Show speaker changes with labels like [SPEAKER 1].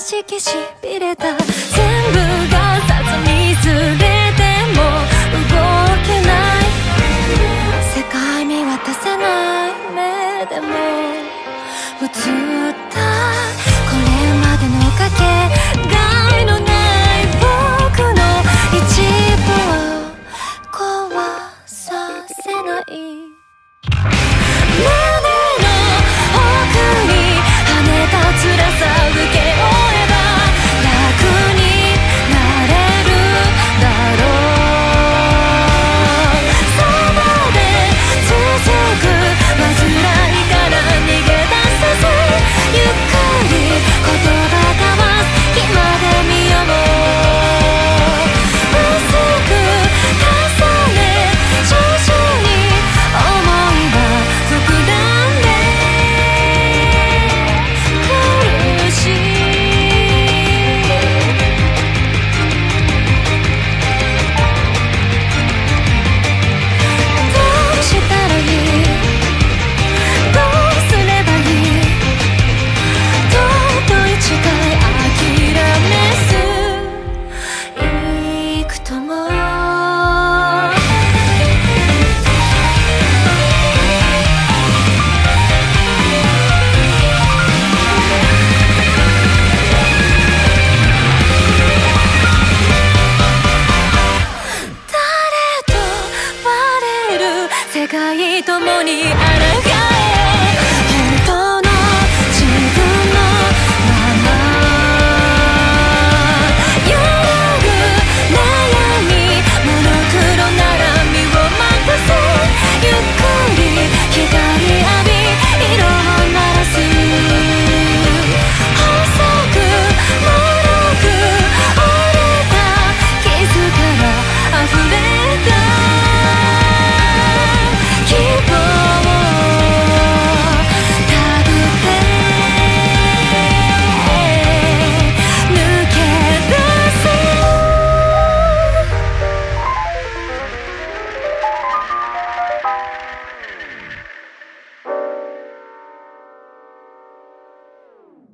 [SPEAKER 1] 識しびれた。全部が雑にずれても動けない。世界見渡せない目でも映った。これまでのかけがえのない僕の一部を壊させない。世界共にあら